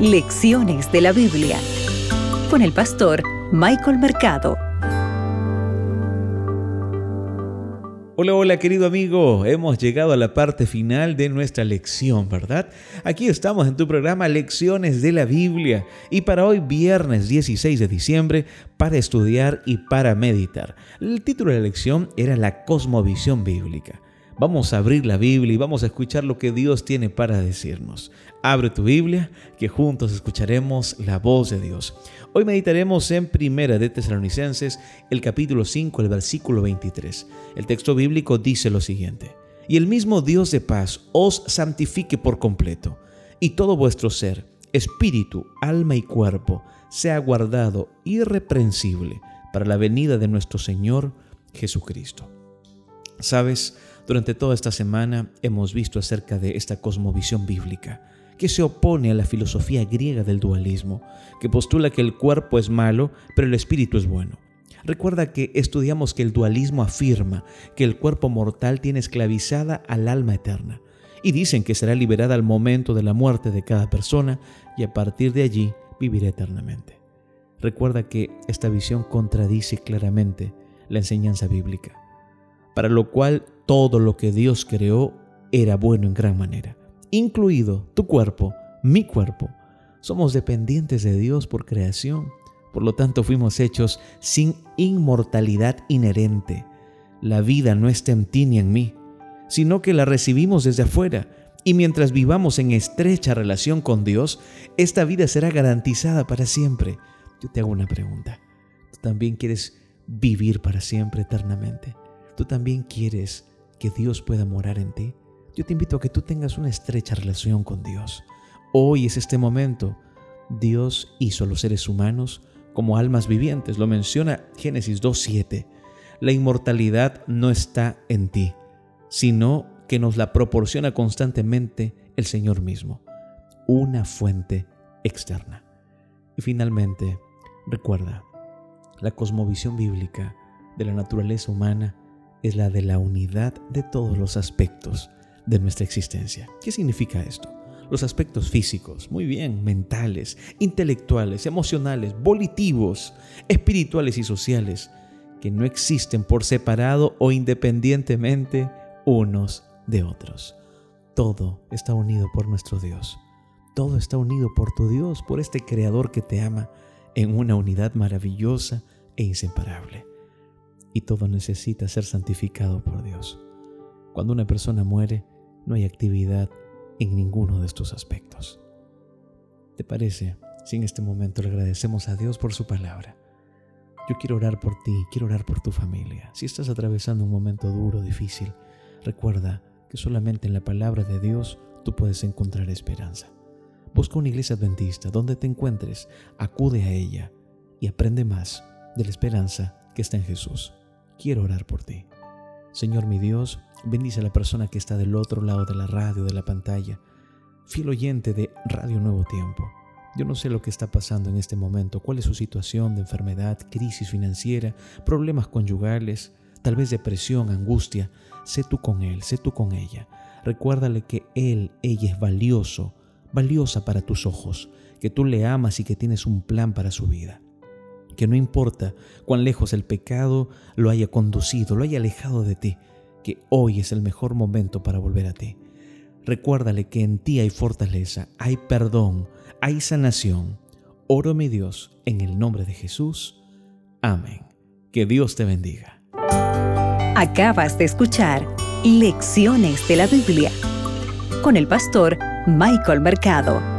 Lecciones de la Biblia con el pastor Michael Mercado. Hola, hola querido amigo, hemos llegado a la parte final de nuestra lección, ¿verdad? Aquí estamos en tu programa Lecciones de la Biblia y para hoy viernes 16 de diciembre para estudiar y para meditar. El título de la lección era la cosmovisión bíblica. Vamos a abrir la Biblia y vamos a escuchar lo que Dios tiene para decirnos. Abre tu Biblia, que juntos escucharemos la voz de Dios. Hoy meditaremos en Primera de Tesalonicenses, el capítulo 5, el versículo 23. El texto bíblico dice lo siguiente: Y el mismo Dios de paz os santifique por completo, y todo vuestro ser, espíritu, alma y cuerpo, sea guardado irreprensible para la venida de nuestro Señor Jesucristo. ¿Sabes? Durante toda esta semana hemos visto acerca de esta cosmovisión bíblica que se opone a la filosofía griega del dualismo, que postula que el cuerpo es malo, pero el espíritu es bueno. Recuerda que estudiamos que el dualismo afirma que el cuerpo mortal tiene esclavizada al alma eterna, y dicen que será liberada al momento de la muerte de cada persona y a partir de allí vivirá eternamente. Recuerda que esta visión contradice claramente la enseñanza bíblica, para lo cual todo lo que Dios creó era bueno en gran manera, incluido tu cuerpo, mi cuerpo. Somos dependientes de Dios por creación, por lo tanto fuimos hechos sin inmortalidad inherente. La vida no está en ti ni en mí, sino que la recibimos desde afuera. Y mientras vivamos en estrecha relación con Dios, esta vida será garantizada para siempre. Yo te hago una pregunta. ¿Tú también quieres vivir para siempre eternamente? ¿Tú también quieres que Dios pueda morar en ti, yo te invito a que tú tengas una estrecha relación con Dios. Hoy es este momento. Dios hizo los seres humanos como almas vivientes, lo menciona Génesis 2.7. La inmortalidad no está en ti, sino que nos la proporciona constantemente el Señor mismo, una fuente externa. Y finalmente, recuerda, la cosmovisión bíblica de la naturaleza humana es la de la unidad de todos los aspectos de nuestra existencia. ¿Qué significa esto? Los aspectos físicos, muy bien, mentales, intelectuales, emocionales, volitivos, espirituales y sociales, que no existen por separado o independientemente unos de otros. Todo está unido por nuestro Dios. Todo está unido por tu Dios, por este Creador que te ama en una unidad maravillosa e inseparable y todo necesita ser santificado por Dios. Cuando una persona muere, no hay actividad en ninguno de estos aspectos. ¿Te parece si en este momento le agradecemos a Dios por su palabra? Yo quiero orar por ti, quiero orar por tu familia. Si estás atravesando un momento duro, difícil, recuerda que solamente en la palabra de Dios tú puedes encontrar esperanza. Busca una iglesia adventista donde te encuentres, acude a ella y aprende más de la esperanza que está en Jesús quiero orar por ti. Señor mi Dios, bendice a la persona que está del otro lado de la radio, de la pantalla, fiel oyente de Radio Nuevo Tiempo. Yo no sé lo que está pasando en este momento, cuál es su situación de enfermedad, crisis financiera, problemas conyugales, tal vez depresión, angustia. Sé tú con él, sé tú con ella. Recuérdale que él, ella es valioso, valiosa para tus ojos, que tú le amas y que tienes un plan para su vida que no importa cuán lejos el pecado lo haya conducido, lo haya alejado de ti, que hoy es el mejor momento para volver a ti. Recuérdale que en ti hay fortaleza, hay perdón, hay sanación. Oro mi Dios en el nombre de Jesús. Amén. Que Dios te bendiga. Acabas de escuchar Lecciones de la Biblia con el pastor Michael Mercado.